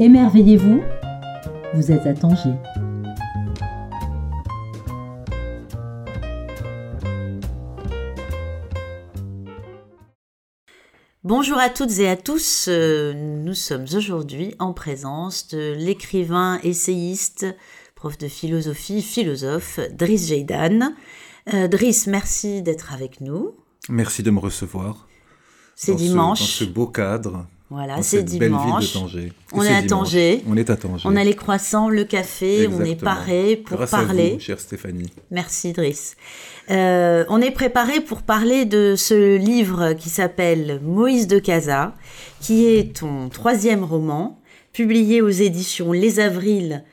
Émerveillez-vous, vous êtes à Tanger. Bonjour à toutes et à tous, euh, nous sommes aujourd'hui en présence de l'écrivain, essayiste, prof de philosophie, philosophe, Driss Jeidan. Euh, Driss, merci d'être avec nous. Merci de me recevoir. C'est dimanche. dans ce beau cadre. Voilà, c'est dimanche. Belle ville de Tanger. On est, à Tanger. On est à Tanger. On a les croissants, le café, on est paré pour Grâce parler. À vous, chère Stéphanie. Merci Driss. Euh, on est préparé pour parler de ce livre qui s'appelle Moïse de Casa, qui est ton troisième roman, publié aux éditions Les Avrils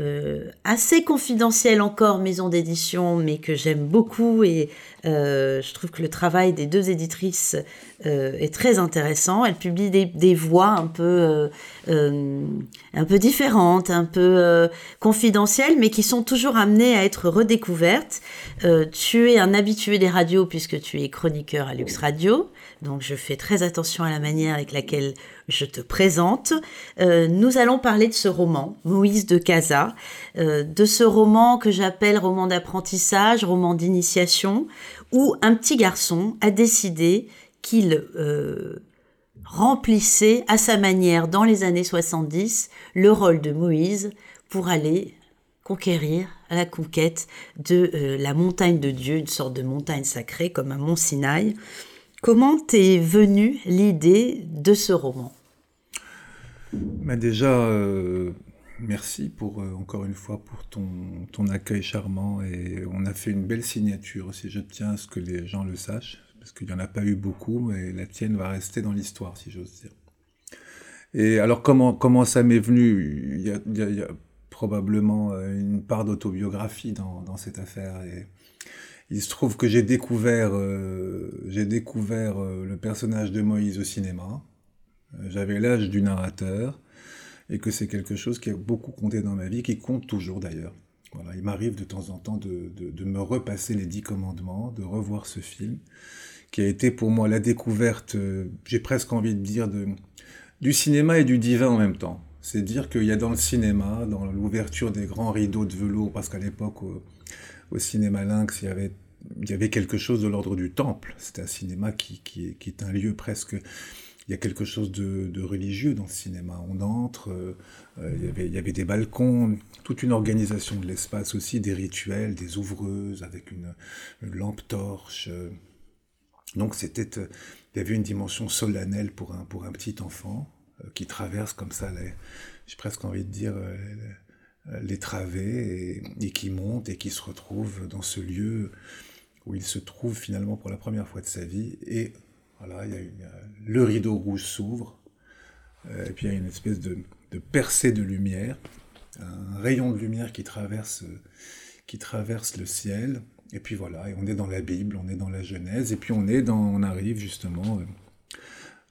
euh, assez confidentielle encore maison d'édition, mais que j'aime beaucoup et euh, je trouve que le travail des deux éditrices euh, est très intéressant. Elles publient des, voix un peu, un peu différentes, un peu confidentielles, mais qui sont toujours amenées à être redécouvertes. tu es un habitué des radios puisque tu es chroniqueur à Lux Radio, donc je fais très attention à la manière avec laquelle je te présente. Euh, nous allons parler de ce roman, Moïse de Casa, euh, de ce roman que j'appelle roman d'apprentissage, roman d'initiation, où un petit garçon a décidé qu'il euh, remplissait à sa manière dans les années 70 le rôle de Moïse pour aller conquérir la conquête de la montagne de Dieu, une sorte de montagne sacrée comme un mont Sinaï. Comment t'est venue l'idée de ce roman? Bah Déjà, euh, merci pour euh, encore une fois pour ton, ton accueil charmant et on a fait une belle signature aussi. Je tiens à ce que les gens le sachent parce qu'il n'y en a pas eu beaucoup, mais la tienne va rester dans l'histoire, si j'ose dire. Et alors comment, comment ça m'est venu? Il y, a, probablement euh, une part d'autobiographie dans, cette affaire et il se trouve que j'ai découvert, euh, euh, le personnage de Moïse au cinéma. Euh, j'avais l'âge du narrateur et que c'est quelque chose qui a beaucoup compté dans ma vie, qui compte toujours d'ailleurs. Il m'arrive de temps en temps de, me repasser les dix commandements, de revoir ce film, qui a été pour moi la découverte, j'ai presque envie de dire, du cinéma et du divin en même temps. C'est dire qu'il y a dans le cinéma, dans l'ouverture des grands rideaux de velours, parce qu'à l'époque, au cinéma Lynx, il y avait, il y avait quelque chose de l'ordre du temple. C'était un cinéma qui, qui, est un lieu presque... Il y a quelque chose de, religieux dans le cinéma. On entre, euh, il, y avait, il y avait des balcons, toute une organisation de l'espace aussi, des rituels, des ouvreuses avec une, une lampe torche. Donc c'était, il y avait une dimension solennelle pour un, pour un petit enfant euh, qui traverse comme ça, j'ai presque envie de dire, euh, les travées et, et, qui monte et qui se retrouve dans ce lieu où il se trouve finalement pour la première fois de sa vie. Et voilà, il y a, une, le rideau rouge s'ouvre, euh, et puis il y a une espèce de, de, percée de lumière, un rayon de lumière qui traverse, qui traverse le ciel. Et puis voilà, et on est dans la Bible, on est dans la Genèse, et puis on est dans, on arrive justement, euh,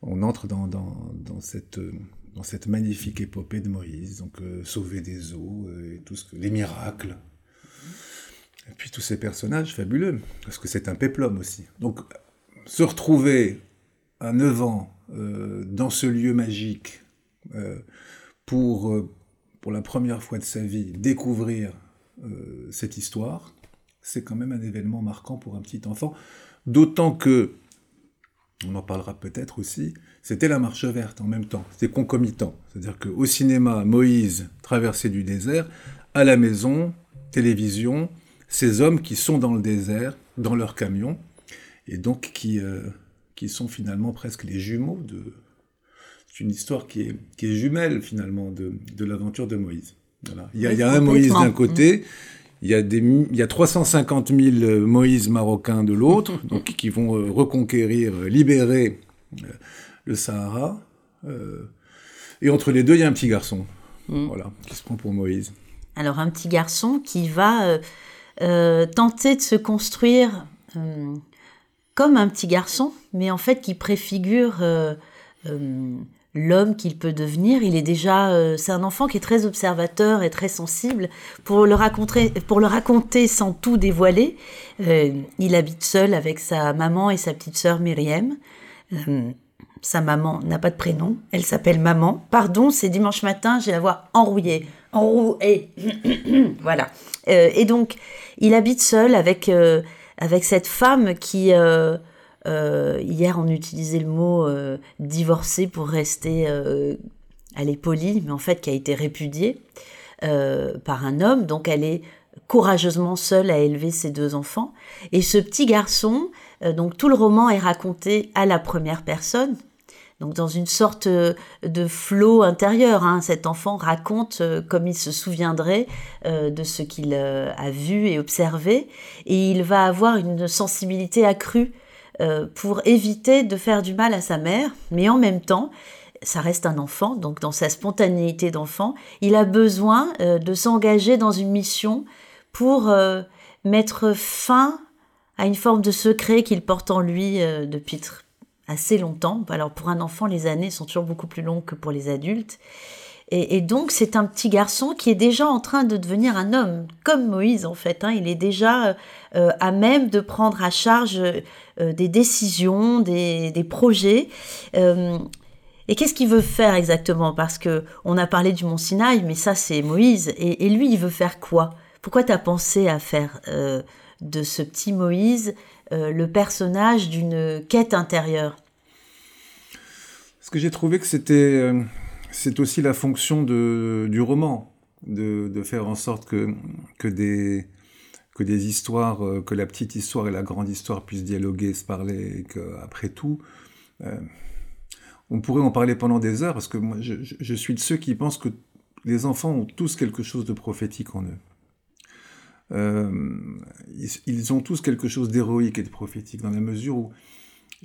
on entre euh, dans cette magnifique épopée de Moïse, donc euh, sauver des eaux, euh, et tout les miracles. Et puis tous ces personnages fabuleux, parce que c'est un péplum aussi. Donc se retrouver à 9 ans euh, dans ce lieu magique pour, pour la première fois de sa vie découvrir cette histoire, c'est quand même un événement marquant pour un petit enfant. D'autant que on en parlera peut-être aussi, c'était la marche verte en même temps, c'était concomitant. C'est-à-dire qu'au cinéma, Moïse, traversée du désert, à la maison, télévision, ces hommes qui sont dans le désert, dans leur camion, et donc qui, euh, qui sont finalement presque les jumeaux de... C'est une histoire qui est, qui est jumelle finalement de, de l'aventure de Moïse. Voilà. Il, y a, il y a un Moïse d'un côté, mmh. Il y, a des, il y a 350 000 Moïse marocains de l'autre, donc qui vont reconquérir, libérer le Sahara. Euh, et entre les deux, il y a un petit garçon, mmh. voilà, qui se prend pour Moïse. Alors un petit garçon qui va euh, euh, tenter de se construire euh, comme un petit garçon, mais en fait qui préfigure l'homme qu'il peut devenir. Il est déjà, euh, c'est un enfant qui est très observateur et très sensible. Pour le raconter, pour le raconter sans tout dévoiler, euh, il habite seul avec sa maman et sa petite sœur Myriam. Euh, sa maman n'a pas de prénom, elle s'appelle maman. Pardon, c'est dimanche matin, j'ai la voix enrouillée. Enrouée. voilà. Et donc, il habite seul avec, avec cette femme qui, hier on utilisait le mot divorcée pour rester, elle est polie, mais en fait qui a été répudiée par un homme. Donc elle est courageusement seule à élever ses deux enfants. Et ce petit garçon, donc tout le roman est raconté à la première personne, donc dans une sorte euh, de flot intérieur. Hein. Cet enfant raconte euh, comme il se souviendrait euh, de ce qu'il a vu et observé, et il va avoir une sensibilité accrue pour éviter de faire du mal à sa mère, mais en même temps, ça reste un enfant, donc dans sa spontanéité d'enfant, il a besoin de s'engager dans une mission pour mettre fin à une forme de secret qu'il porte en lui depuis assez longtemps. Alors pour un enfant, les années sont toujours beaucoup plus longues que pour les adultes. Et, donc c'est un petit garçon qui est déjà en train de devenir un homme, comme Moïse en fait. Hein. Il est déjà euh, à même de prendre à charge euh, des décisions, des, projets. Euh, et qu'est-ce qu'il veut faire exactement? Parce que on a parlé du Mont Sinaï, mais ça c'est Moïse. Et, et, lui, il veut faire quoi? Pourquoi tu as pensé à faire de ce petit Moïse euh, le personnage d'une quête intérieure? Ce que j'ai trouvé que c'était euh, c'est aussi la fonction du roman, de, faire en sorte que, des, que des histoires, euh, que la petite histoire et la grande histoire puissent dialoguer, se parler, et qu'après tout, on pourrait en parler pendant des heures, parce que moi, je, je, suis de ceux qui pensent que les enfants ont tous quelque chose de prophétique en eux. Euh, ils, ont tous quelque chose d'héroïque et de prophétique, dans la mesure où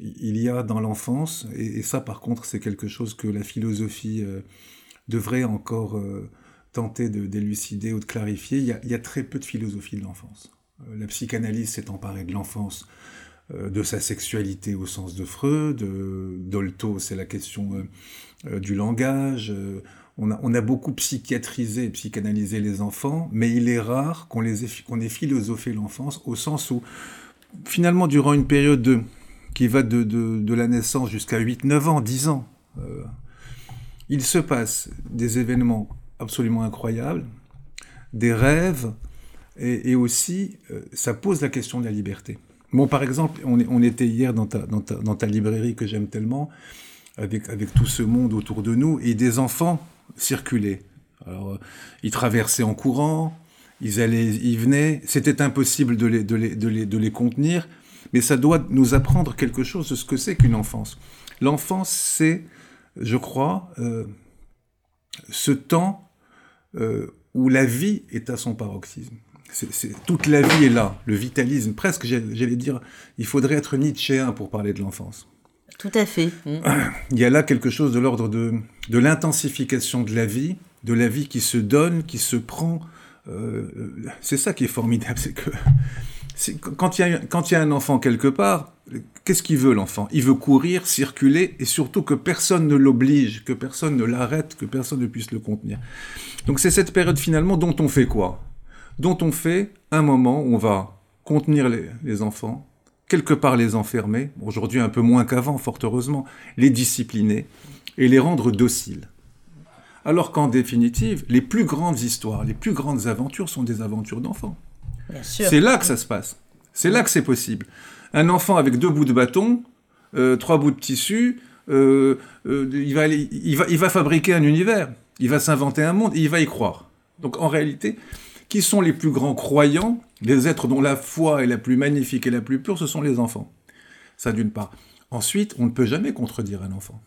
il y a dans l'enfance, et, ça par contre c'est quelque chose que la philosophie euh, devrait encore euh, tenter de d'élucider ou de clarifier, il y, a, très peu de philosophie de l'enfance. la psychanalyse s'est emparée de l'enfance, de sa sexualité au sens de Freud, Dolto c'est la question du langage, on a, beaucoup psychiatrisé et psychanalysé les enfants, mais il est rare qu'on ait, ait philosophé l'enfance au sens où, finalement, durant une période de, qui va de, la naissance jusqu'à 8-9 ans, 10 ans, euh, il se passe des événements absolument incroyables, des rêves, et, aussi, euh, ça pose la question de la liberté. Bon, par exemple, on, était hier dans ta, librairie que j'aime tellement, avec, avec tout ce monde autour de nous, et des enfants circulaient. Alors, euh, ils traversaient en courant, ils allaient, ils venaient. C'était impossible de les, de, les, de, les, de les contenir, mais ça doit nous apprendre quelque chose de ce que c'est qu'une enfance. L'enfance, c'est, je crois, euh, ce temps euh, où la vie est à son paroxysme. C'est, toute la vie est là, le vitalisme, presque, j'allais dire, il faudrait être nietzschéen pour parler de l'enfance. Tout à fait. Mm. Il y a là quelque chose de l'ordre de, de l'intensification de la vie, de la vie qui se donne, qui se prend. Euh, c'est ça qui est formidable, c'est que quand il, y a, un enfant quelque part, qu'est-ce qu'il veut l'enfant? Il veut courir, circuler, et surtout que personne ne l'oblige, que personne ne l'arrête, que personne ne puisse le contenir. Donc c'est cette période finalement dont on fait quoi? Dont on fait un moment où on va contenir les enfants, quelque part les enfermer, aujourd'hui un peu moins qu'avant, fort heureusement, les discipliner et les rendre dociles. Alors qu'en définitive, les plus grandes histoires, les plus grandes aventures sont des aventures d'enfants. C'est là que ça se passe. C'est là que c'est possible. Un enfant avec deux bouts de bâton, euh, trois bouts de tissu, euh, euh, il, va il, va, il va fabriquer un univers, il va s'inventer un monde et il va y croire. Donc en réalité, qui sont les plus grands croyants, les êtres dont la foi est la plus magnifique et la plus pure, ce sont les enfants. Ça d'une part. Ensuite, on ne peut jamais contredire un enfant.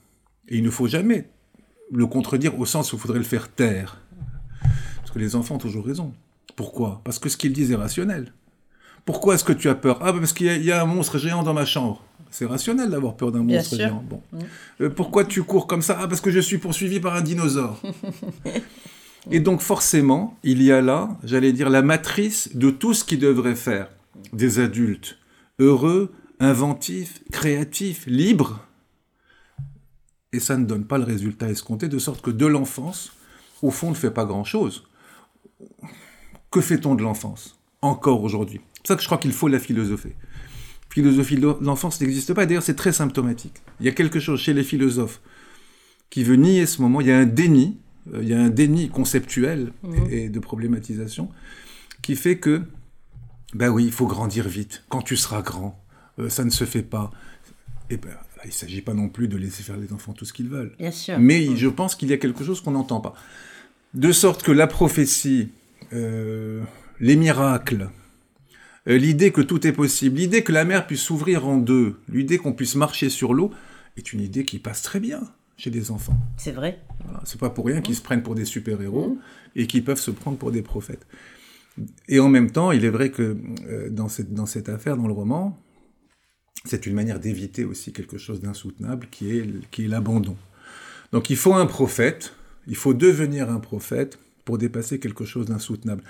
Et il ne faut jamais le contredire au sens où il faudrait le faire taire. Parce que les enfants ont toujours raison. Pourquoi? Parce que ce qu'ils disent est rationnel. Pourquoi est-ce que tu as peur? Ah, parce qu'il y, a un monstre géant dans ma chambre. C'est rationnel d'avoir peur d'un monstre géant. Bon. Mm. Euh, pourquoi tu cours comme ça? Ah, parce que je suis poursuivi par un dinosaure. Et donc forcément, il y a là, j'allais dire, la matrice de tout ce qui devrait faire des adultes heureux, inventifs, créatifs, libres. Et ça ne donne pas le résultat escompté, de sorte que de l'enfance, au fond, ne fait pas grand-chose. Que fait-on de l'enfance Encore aujourd'hui? C'est ça que je crois qu'il faut la philosopher. philosophie de l'enfance n'existe pas. D'ailleurs, c'est très symptomatique. Il y a quelque chose chez les philosophes qui veut nier ce moment. Il y a un déni, euh, il y a un déni conceptuel Mhm. et, de problématisation qui fait que, ben oui, il faut grandir vite. Quand tu seras grand, euh, ça ne se fait pas. Et ben, il ne s'agit pas non plus de laisser faire les enfants tout ce qu'ils veulent. Bien sûr. Mais je pense qu'il y a quelque chose qu'on n'entend pas. De sorte que la prophétie, euh, les miracles, euh, l'idée que tout est possible, l'idée que la mer puisse s'ouvrir en deux, l'idée qu'on puisse marcher sur l'eau, est une idée qui passe très bien chez les enfants. C'est vrai. Voilà, C'est pas pour rien qu'ils se prennent pour des super-héros et qu'ils peuvent se prendre pour des prophètes. Et en même temps, il est vrai que euh, dans, cette, dans cette affaire, dans le roman, c'est une manière d'éviter aussi quelque chose d'insoutenable qui est, qui est l'abandon. Donc il faut un prophète, il faut devenir un prophète pour dépasser quelque chose d'insoutenable,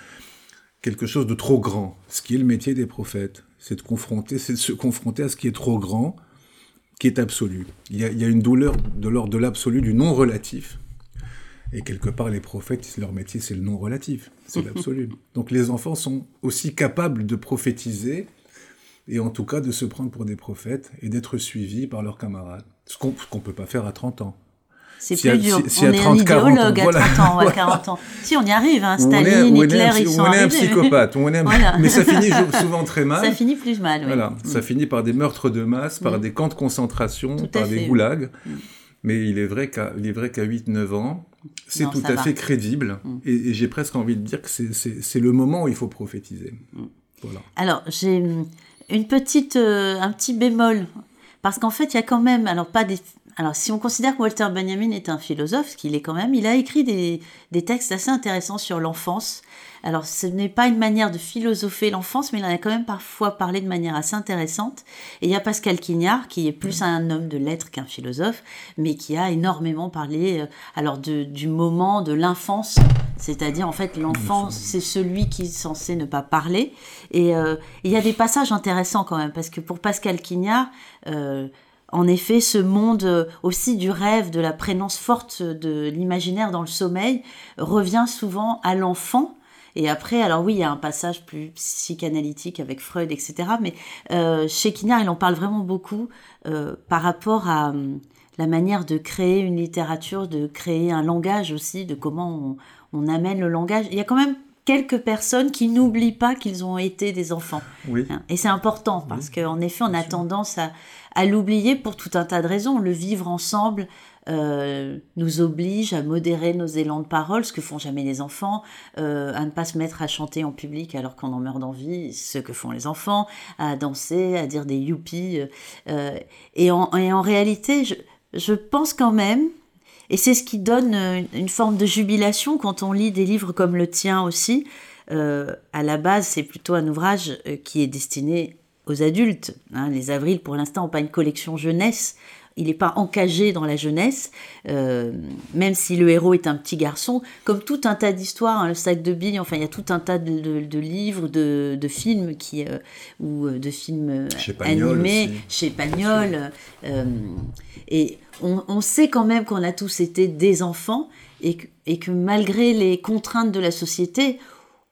quelque chose de trop grand. Ce qui est le métier des prophètes, c'est de, confronter, c'est de se confronter à ce qui est trop grand, qui est absolu. Il y a, il y a une douleur de l'ordre de l'absolu, du non relatif. Et quelque part, les prophètes, leur métier, c'est le non relatif, c'est l'absolu. Donc les enfants sont aussi capables de prophétiser, et en tout cas de se prendre pour des prophètes, et d'être suivis par leurs camarades. Ce qu'on ne peut pas faire à 30 ans. C'est Si à- plus dur. si- si on à est 30, un 40 ans, idéologue à voilà. 30 ans, ouais, 40 ans. Si, on y arrive. Hein. Ou on est- Staline, ou on est Hitler, un, ils sont on est un psychopathe, ou on est un- Voilà. mais ça finit souvent très mal. Ça finit plus mal, oui. Voilà, ça finit par des meurtres de masse, par Mm. des camps de concentration, Tout à par des fait. goulags. Mm. Mais il est vrai qu'à qu'à 8-9 ans, c'est tout à va. fait crédible. Mm. Et, et j'ai presque envie de dire que c'est- le moment où il faut prophétiser. Mm. Voilà. Alors, j'ai une petite, euh, un petit bémol. Parce qu'en fait, il y a quand même, alors pas des... Alors, si on considère que Walter Benjamin est un philosophe, ce qu'il est quand même, il a écrit des, des textes assez intéressants sur l'enfance. Alors, ce n'est pas une manière de philosopher l'enfance, mais il en a quand même parfois parlé de manière assez intéressante. Et il y a Pascal Quignard, qui est plus un homme de lettres qu'un philosophe, mais qui a énormément parlé, euh, alors, de, du moment de l'infance. C'est-à-dire, en fait, l'enfant, c'est celui qui est censé ne pas parler. Et euh, il y a des passages intéressants quand même, parce que pour Pascal Quignard, euh, en effet, ce monde euh, aussi du rêve, de la prénance forte de l'imaginaire dans le sommeil, revient souvent à l'enfant. Et après, alors oui, il y a un passage plus psychanalytique avec Freud, etc. Mais euh, chez Quignard, il en parle vraiment beaucoup euh, par rapport à hum, la manière de créer une littérature, de créer un langage aussi, de comment on, on amène le langage. Il y a quand même quelques personnes qui n'oublient pas qu'ils ont été des enfants. Oui. Hein. Et c'est important parce qu'en effet, on a tendance à, à l'oublier pour tout un tas de raisons. Le vivre ensemble euh, nous oblige à modérer nos élans de parole, ce que font jamais les enfants, euh, à ne pas se mettre à chanter en public alors qu'on en meurt d'envie, ce que font les enfants, à danser, à dire des youpies. euh, et, en, et en réalité, je, je pense quand même, et c'est ce qui donne euh, une forme de jubilation quand on lit des livres comme le tien aussi. Euh, à la base, c'est plutôt un ouvrage euh, qui est destiné aux adultes. hein. Les Avrils, pour l'instant, n'ont pas une collection jeunesse. Il n'est pas encagé dans la jeunesse, euh, même si le héros est un petit garçon. Comme tout un tas d'histoires, hein, le sac de billes, enfin, il y a tout un tas de, de- de livres, de, de films qui, euh, ou euh, de films Chez animés, aussi. chez Pagnol. euh, et on, on sait quand même qu'on a tous été des enfants et que, et que malgré les contraintes de la société,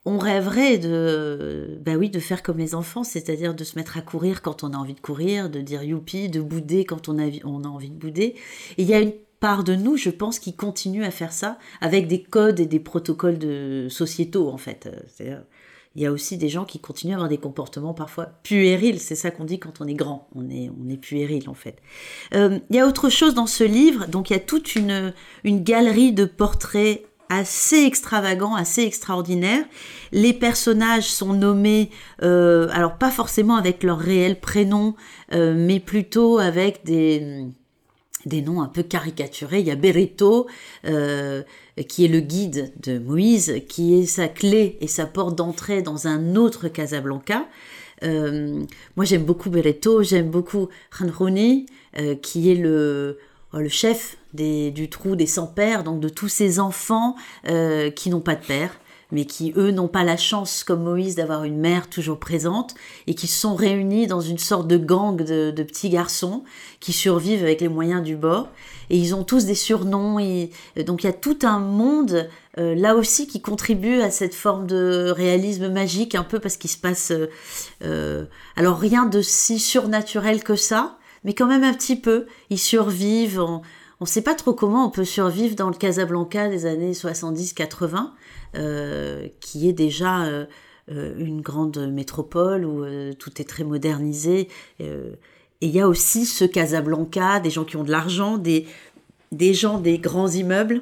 on rêverait de, bah oui, de faire comme les enfants, c'est-à-dire de se mettre à courir quand on a envie de courir, de dire youpi, de bouder quand on a, on a envie de bouder. Et il y a une part de nous, je pense, qui continue à faire ça avec des codes et des protocoles de sociétaux, en fait. Il y a aussi des gens qui continuent à avoir des comportements parfois puérils. C'est ça qu'on dit quand on est grand. On est, on est puéril, en fait. Euh, il y a autre chose dans ce livre. Donc, il y a toute une, une galerie de portraits assez extravagants, assez extraordinaires. Les personnages sont nommés, euh, alors pas forcément avec leur réel prénom, euh, mais plutôt avec des des noms un peu caricaturés. Il y a Berito, euh, qui est le guide de Moïse, qui est sa clé et sa porte d'entrée dans un autre Casablanca. Euh, moi, j'aime beaucoup Berito, j'aime beaucoup Hanrouni, qui est le, oh, le chef des, du trou des sans-pères, donc de tous ces enfants euh, qui n'ont pas de père. mais qui, eux, n'ont pas la chance, comme Moïse, d'avoir une mère toujours présente, et qui sont réunis dans une sorte de gang de, petits garçons qui survivent avec les moyens du bord. Et ils ont tous des surnoms, et, donc il y a tout un monde, euh, là aussi, qui contribue à cette forme de réalisme magique, un peu parce qu'il se passe... Euh, euh, alors rien de si surnaturel que ça, mais quand même un petit peu. Ils survivent. On ne sait pas trop comment on peut survivre dans le Casablanca des années 70-80, euh, qui est déjà euh, euh, une grande métropole où tout est très modernisé. et il y a aussi ce Casablanca, des gens qui ont de l'argent, des, des gens des grands immeubles.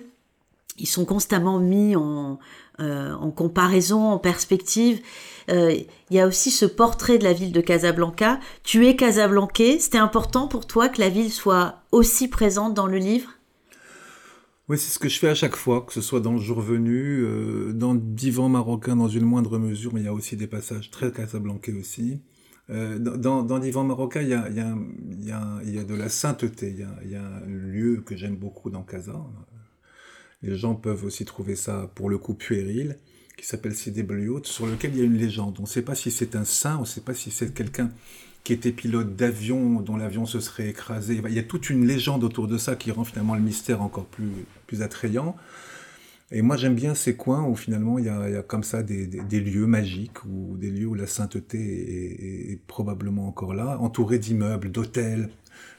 Ils sont constamment mis en, en comparaison, en perspective. Euh, il y a aussi ce portrait de la ville de Casablanca. Tu es casablancais, c'était important pour toi que la ville soit aussi présente dans le livre? Oui, c'est ce que je fais à chaque fois, que ce soit dans le jour venu, euh, dans Divan marocain dans une moindre mesure, mais il y a aussi des passages très casablancais aussi. Euh, dans, dans Divan marocain, il y a, y, a, de la sainteté, il y a un lieu que j'aime beaucoup dans Casa. Les gens peuvent aussi trouver ça, pour le coup, puéril qui s'appelle Sidi sur lequel il y a une légende. On ne sait pas si c'est un saint, on ne sait pas si c'est quelqu'un qui était pilote d'avion, dont l'avion se serait écrasé. Il y a toute une légende autour de ça qui rend finalement le mystère encore plus, plus attrayant. Et moi, j'aime bien ces coins où finalement il y a, comme ça des, lieux magiques, ou des lieux où la sainteté est, probablement encore là, entourés d'immeubles, d'hôtels,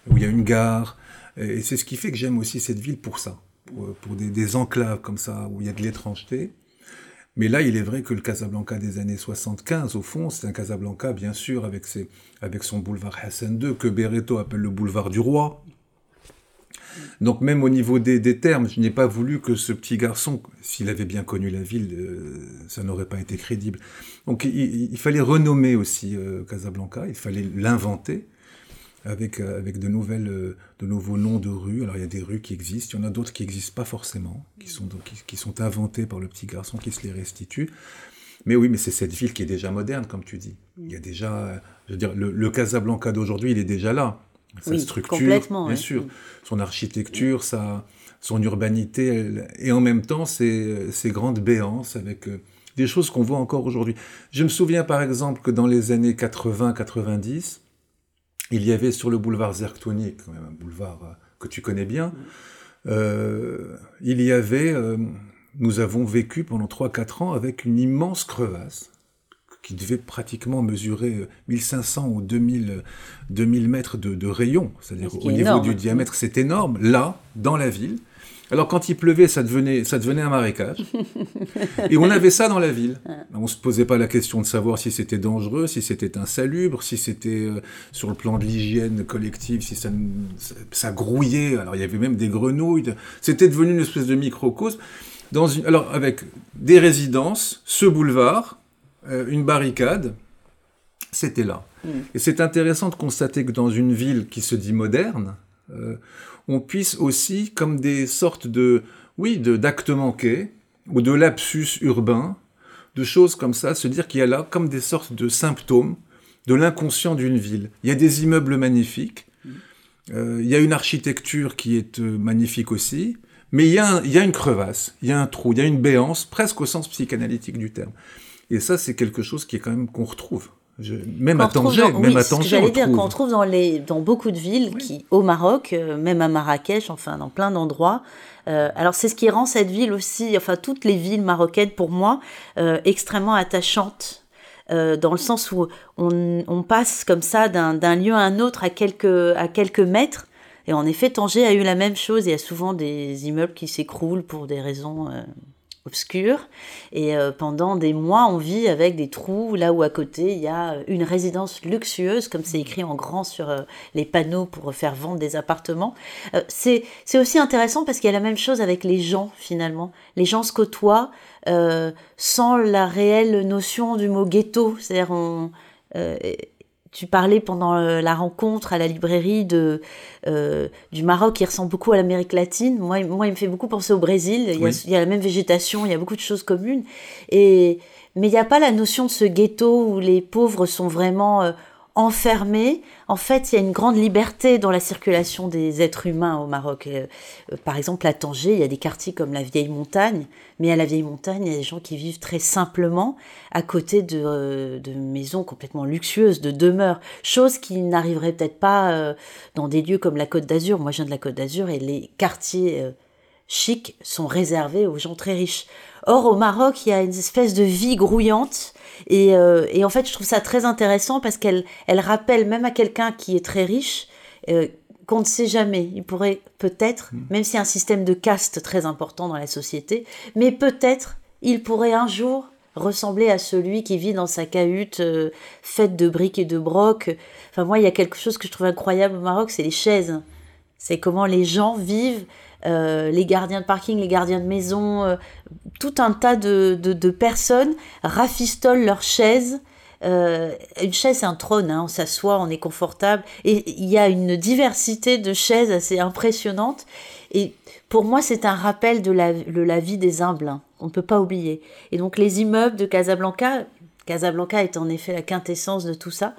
où il y a une gare. Et c'est ce qui fait que j'aime aussi cette ville pour ça, pour, pour des, enclaves comme ça, où il y a de l'étrangeté. Mais là, il est vrai que le Casablanca des années 75, au fond, c'est un Casablanca, bien sûr, avec, ses, avec son boulevard Hassan II, que Bereto appelle le boulevard du roi. Donc même au niveau des, des termes, je n'ai pas voulu que ce petit garçon, s'il avait bien connu la ville, euh, ça n'aurait pas été crédible. Donc il, fallait renommer aussi euh, Casablanca, il fallait l'inventer avec, euh, avec de, nouvelles, euh, de nouveaux noms de rues. Alors il y a des rues qui existent, il y en a d'autres qui n'existent pas forcément, qui sont, donc, qui, sont inventées par le petit garçon qui se les restitue. Mais oui, mais c'est cette ville qui est déjà moderne, comme tu dis. Il y a déjà, euh, je veux dire, le, Casablanca d'aujourd'hui, il est déjà là. Sa structure, bien sûr, son architecture, sa, son urbanité, et en même temps ses, ses grandes béances avec des choses qu'on voit encore aujourd'hui. Je me souviens par exemple que dans les années 80-90, il y avait sur le boulevard quand même un boulevard euh, que tu connais bien, euh, il y avait, euh, nous avons vécu pendant 3-4 ans avec une immense crevasse qui devait pratiquement mesurer 1500 ou 2000, 2000 mètres de, de rayon, c'est-à-dire au niveau du diamètre, c'est énorme, là, dans la ville. Alors quand il pleuvait, ça devenait, ça devenait un marécage. Et on avait ça dans la ville. On ne se posait pas la question de savoir si c'était dangereux, si c'était insalubre, si c'était euh, sur le plan de l'hygiène collective, si ça, ça, grouillait. Alors il y avait même des grenouilles. C'était devenu une espèce de microcosme. Dans une, alors avec des résidences, ce boulevard, euh, une barricade, c'était là. Mm. Et c'est intéressant de constater que dans une ville qui se dit moderne, euh, on puisse aussi, comme des sortes de, oui, d'actes manqués, ou de lapsus urbains, de choses comme ça, se dire qu'il y a là comme des sortes de symptômes de l'inconscient d'une ville. Il y a des immeubles magnifiques, euh, il y a une architecture qui est euh, magnifique aussi, mais il y, a il y, a une crevasse, il y a un trou, il y a une béance, presque au sens psychanalytique du terme. Et ça, c'est quelque chose qui est quand même qu'on retrouve même, à Tanger, même à Tanger, j'allais dire qu'on trouve dans, les, dans beaucoup de villes, qui, au Maroc, euh, même à Marrakech, enfin dans plein d'endroits. Euh, alors c'est ce qui rend cette ville aussi, enfin toutes les villes marocaines pour moi, euh, extrêmement attachantes. dans le sens où on, on passe comme ça d'un lieu à un autre à quelques, à quelques mètres. Et en effet, Tanger a eu la même chose. Il y a souvent des immeubles qui s'écroulent pour des raisons obscur. Et euh, pendant des mois, on vit avec des trous là où à côté il y a une résidence luxueuse, comme c'est écrit en grand sur euh, les panneaux pour faire vendre des appartements. Euh, c'est aussi intéressant parce qu'il y a la même chose avec les gens finalement. Les gens se côtoient sans la réelle notion du mot ghetto. C'est-à-dire on tu parlais pendant euh, la rencontre à la librairie de, euh, du Maroc qui ressemble beaucoup à l'Amérique latine. Moi, moi, il me fait beaucoup penser au Brésil. Il, y a, la même végétation, il y a beaucoup de choses communes. Et, mais il n'y a pas la notion de ce ghetto où les pauvres sont vraiment euh, enfermés. En fait, il y a une grande liberté dans la circulation des êtres humains au Maroc. Euh, euh, par exemple, à Tanger, il y a des quartiers comme la Vieille Montagne, mais à la Vieille Montagne, il y a des gens qui vivent très simplement à côté de, euh, maisons complètement luxueuses, de demeures, chose qui n'arriverait peut-être pas dans des lieux comme la Côte d'Azur. Moi, je viens de la Côte d'Azur et les quartiers chics sont réservés aux gens très riches. Or, au Maroc, il y a une espèce de vie grouillante euh, et, en fait, je trouve ça très intéressant parce qu'elle elle rappelle même à quelqu'un qui est très riche euh, qu'on ne sait jamais. Il pourrait peut-être, hmm. même s'il y a un système de caste très important dans la société, mais peut-être il pourrait un jour ressembler à celui qui vit dans sa cahute euh, faite de briques et de brocs. Enfin, moi, il y a quelque chose que je trouve incroyable au Maroc, c'est les chaises. C'est comment les gens vivent euh, les gardiens de parking, les gardiens de maison, euh, tout un tas de, de, personnes rafistolent leurs chaises. Euh, une chaise, c'est un trône, hein, on s'assoit, on est confortable. Et il y a une diversité de chaises assez impressionnante. Et pour moi, c'est un rappel de la, la vie des humbles. Hein. On ne peut pas oublier. Et donc, les immeubles de Casablanca, Casablanca est en effet la quintessence de tout ça.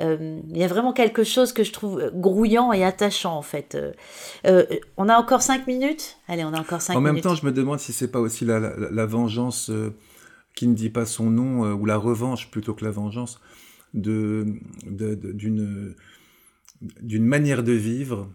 Euh, il y a vraiment quelque chose que je trouve grouillant et attachant en fait. Euh, euh, on a encore cinq minutes? Allez, on a encore cinq minutes. En même temps, je me demande si c'est pas aussi la, vengeance qui ne dit pas son nom, ou la revanche plutôt que la vengeance, d'une de, d'une manière de vivre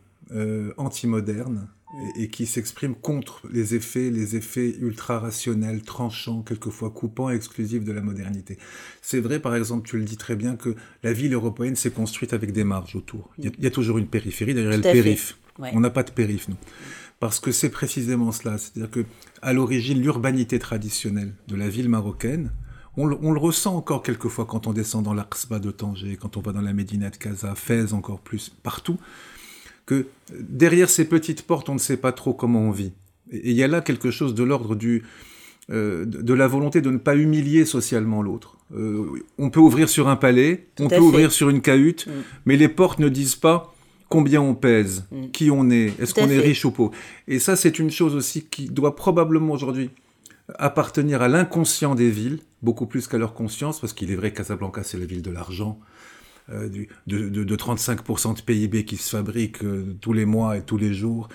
anti-moderne et, qui s'exprime contre les effets, les effets ultra rationnels, tranchants, quelquefois coupants, exclusifs de la modernité. C'est vrai, par exemple, tu le dis très bien, que la ville européenne s'est construite avec des marges autour. Il y a, toujours une périphérie, d'ailleurs, il y a le périph. On n'a pas de périph, nous. Parce que c'est précisément cela. C'est-à-dire que, à l'origine, l'urbanité traditionnelle de la ville marocaine, on, le ressent encore quelquefois quand on descend dans l'Arsba de Tanger, quand on va dans la Médina de Casa, Fès encore plus, partout que derrière ces petites portes, on ne sait pas trop comment on vit. Et il y a là quelque chose de l'ordre du euh, de la volonté de ne pas humilier socialement l'autre. Euh, on peut ouvrir sur un palais, on peut ouvrir sur une cahute, mm. mais les portes ne disent pas combien on pèse, mm. qui on est, est-ce qu'on est riche ou pauvre. Et ça, c'est une chose aussi qui doit probablement aujourd'hui appartenir à l'inconscient des villes, beaucoup plus qu'à leur conscience, parce qu'il est vrai que Casablanca, c'est la ville de l'argent, euh, de, de, 35% de PIB qui se fabrique euh, tous les mois et tous les jours.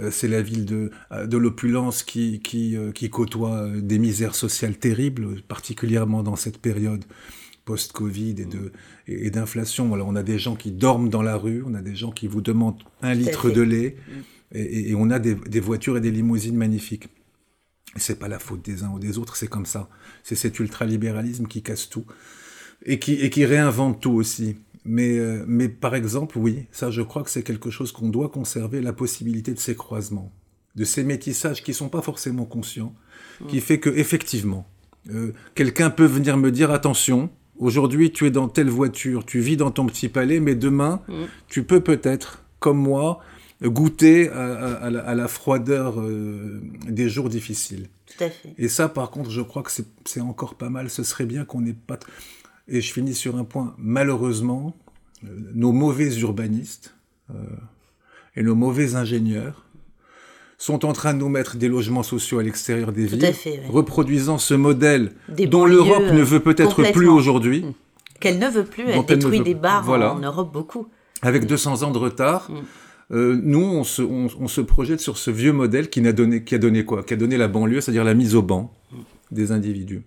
Euh, c'est la ville de, de l'opulence qui, qui, qui, côtoie des misères sociales terribles, particulièrement dans cette période post-Covid et de et, d'inflation. Alors on a des gens qui dorment dans la rue, on a des gens qui vous demandent un litre de lait, et, et, on a des, des, voitures et des limousines magnifiques. C'est pas la faute des uns ou des autres, c'est comme ça. C'est cet ultralibéralisme qui casse tout et qui, et qui réinvente tout aussi. Mais, euh, mais par exemple, oui, ça je crois que c'est quelque chose qu'on doit conserver, la possibilité de ces croisements, de ces métissages qui sont pas forcément conscients, qui fait que effectivement, euh, quelqu'un peut venir me dire attention, aujourd'hui tu es dans telle voiture, tu vis dans ton petit palais, mais demain mm. tu peux peut-être, comme moi, goûter à, la, froideur euh, des jours difficiles. Tout à fait. Et ça, par contre, je crois que c'est encore pas mal. Ce serait bien qu'on n'ait pas. Et je finis sur un point, malheureusement, euh, nos mauvais urbanistes euh, et nos mauvais ingénieurs sont en train de nous mettre des logements sociaux à l'extérieur des villes, reproduisant ce modèle dont l'Europe ne veut peut-être plus aujourd'hui. Mmh. Qu'elle ne veut plus, elle détruit des bars en Europe beaucoup. Avec 200 mmh. ans de retard. Mmh. Euh, nous, on se, on, se, projette sur ce vieux modèle qui, n'a donné, qui a donné quoi? Qui a donné la banlieue, c'est-à-dire la mise au banc des individus.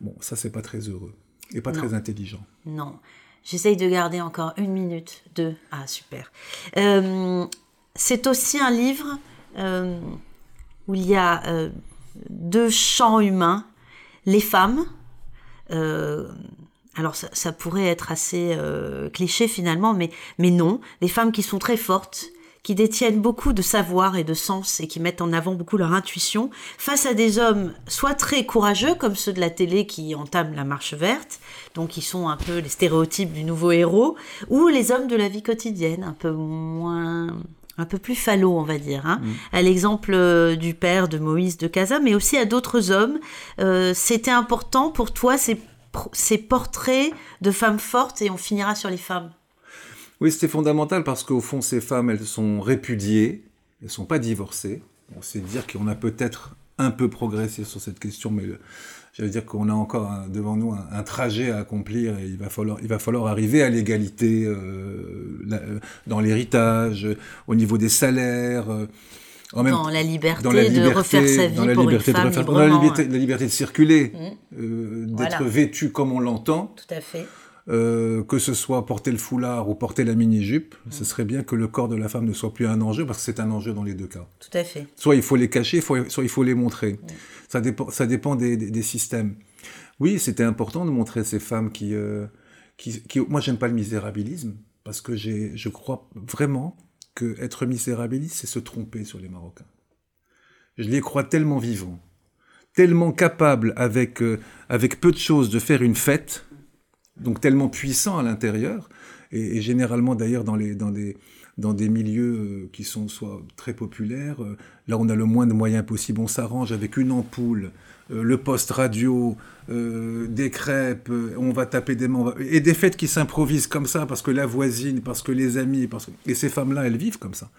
Bon, ça, c'est pas très heureux et pas très intelligent. Non. J'essaye de garder encore une minute, deux. Ah, super. Euh, c'est aussi un livre euh, où il y a euh, deux champs humains. Les femmes. alors, ça, pourrait être assez cliché finalement, mais, mais non. Les femmes qui sont très fortes, qui détiennent beaucoup de savoir et de sens et qui mettent en avant beaucoup leur intuition, face à des hommes soit très courageux, comme ceux de la télé qui entament la marche verte, donc ils sont un peu les stéréotypes du nouveau héros, ou les hommes de la vie quotidienne, un peu moins un peu plus falot, on va dire, hein. mm. à l'exemple euh, du père de Moïse de Casa, mais aussi à d'autres hommes. Euh, c'était important pour toi ces, ces portraits de femmes fortes et on finira sur les femmes. Oui, c'était fondamental parce qu'au fond, ces femmes, elles sont répudiées, elles ne sont pas divorcées. On sait dire qu'on a peut-être un peu progressé sur cette question, mais j'allais dire qu'on a encore devant nous un, trajet à accomplir et il va falloir, il va falloir arriver à l'égalité euh, dans l'héritage, au niveau des salaires. Euh, en même, dans, la liberté de refaire sa vie la pour liberté une femme de refaire, la liberté, la liberté de circuler, mmh. euh, d'être vêtu comme on l'entend. Tout à fait. Euh, que ce soit porter le foulard ou porter la mini-jupe, ce serait bien que le corps de la femme ne soit plus un enjeu, parce que c'est un enjeu dans les deux cas. Tout à fait. Soit il faut les cacher, soit il faut les montrer. Ça dépend, ça dépend des, des, systèmes. Oui, c'était important de montrer ces femmes qui... Euh, qui, qui moi, j'aime pas le misérabilisme, parce que je crois vraiment que être misérabiliste, c'est se tromper sur les Marocains. Je les crois tellement vivants, tellement capables, avec, euh, avec peu de choses, de faire une fête, donc tellement puissant à l'intérieur, et, généralement d'ailleurs dans, les, dans, des, dans des milieux euh, qui sont soit très populaires, euh, là on a le moins de moyens possible, on s'arrange avec une ampoule, euh, le poste radio, des crêpes, on va taper des mains, et des fêtes qui s'improvisent comme ça parce que la voisine, parce que les amis, parce que... et ces femmes-là, elles vivent comme ça.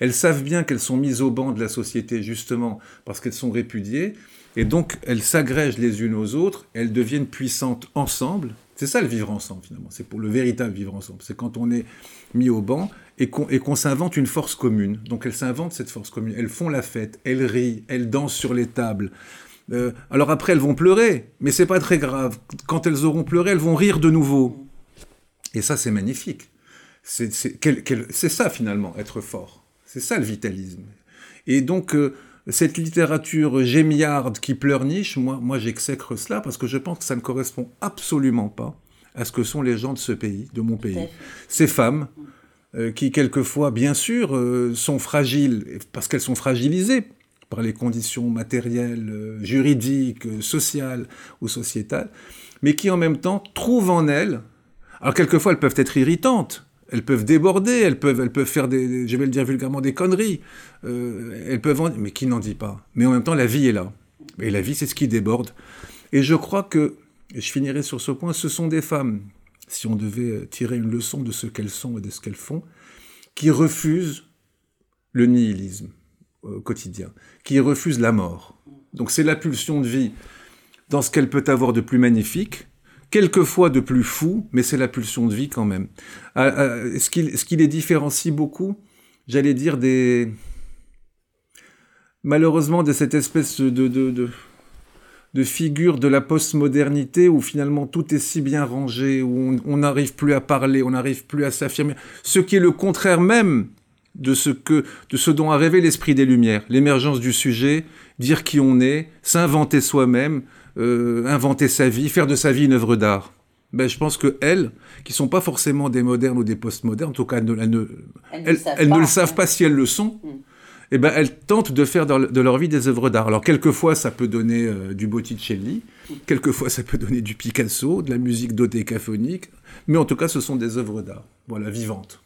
Elles savent bien qu'elles sont mises au banc de la société justement parce qu'elles sont répudiées, et donc elles s'agrègent les unes aux autres, elles deviennent puissantes ensemble, c'est ça le vivre ensemble finalement, c'est pour le véritable vivre ensemble. C'est quand on est mis au banc et qu'on s'invente une force commune. Donc elles s'inventent cette force commune, elles font la fête, elles rient, elles dansent sur les tables. Euh, alors après elles vont pleurer, mais c'est pas très grave. Quand elles auront pleuré, elles vont rire de nouveau. Et ça c'est magnifique. C'est ça finalement, être fort. C'est ça le vitalisme. Et donc... Euh, cette littérature gémiarde qui pleurniche, moi, moi j'exècre cela parce que je pense que ça ne correspond absolument pas à ce que sont les gens de ce pays, de mon pays. Ces femmes, euh, qui quelquefois, bien sûr, euh, sont fragiles, parce qu'elles sont fragilisées par les conditions matérielles, euh, juridiques, sociales ou sociétales, mais qui en même temps trouvent en elles, alors quelquefois elles peuvent être irritantes, elles peuvent déborder, elles peuvent, elles peuvent faire des, je vais le dire vulgairement, des conneries. Euh, elles peuvent, mais qui n'en dit pas Mais en même temps, la vie est là. Et la vie, c'est ce qui déborde. Et je crois que, et je finirai sur ce point, ce sont des femmes, si on devait tirer une leçon de ce qu'elles sont et de ce qu'elles font, qui refusent le nihilisme au quotidien, qui refusent la mort. Donc c'est la pulsion de vie dans ce qu'elle peut avoir de plus magnifique, quelquefois de plus fou, mais c'est la pulsion de vie quand même. Ah, ah, ce, qui, les différencie beaucoup, j'allais dire, des... Malheureusement, de cette espèce de, figure de la postmodernité où finalement tout est si bien rangé, où on n'arrive plus à parler, on n'arrive plus à s'affirmer. Ce qui est le contraire même de ce dont a rêvé l'esprit des Lumières, l'émergence du sujet, dire qui on est, s'inventer soi-même, euh, inventer sa vie, faire de sa vie une œuvre d'art. Ben, je pense que elles, qui sont pas forcément des modernes ou des postmodernes, en tout cas, elles ne, elles ne, le savent pas si elles le sont. Mm. Eh ben, elles tentent de faire de leur vie des œuvres d'art. Alors, quelquefois, ça peut donner euh, du Botticelli, mm. quelquefois, ça peut donner du Picasso, de la musique dodécaphonique, mais en tout cas, ce sont des œuvres d'art, voilà, vivantes.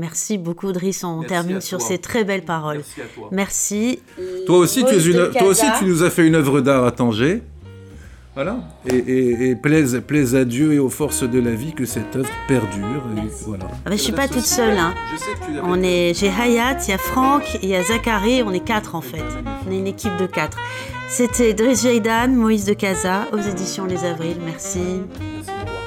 Merci beaucoup, Driss. On termine sur ces très belles paroles. Merci à toi. Merci. Toi aussi, tu es une, toi aussi, tu nous as fait une œuvre d'art à Tanger. Voilà. Et, plaise, plaise, à Dieu et aux forces de la vie que cette œuvre perdure. Et voilà. Ah ben, je suis pas toute seule. Hein. on est, j'ai Hayat, il y a Franck, il y a Zachary. On est quatre en fait. On est une équipe de quatre. C'était Driss Jaidan, Moïse de Casa, aux éditions Les Avrils. Merci. Merci.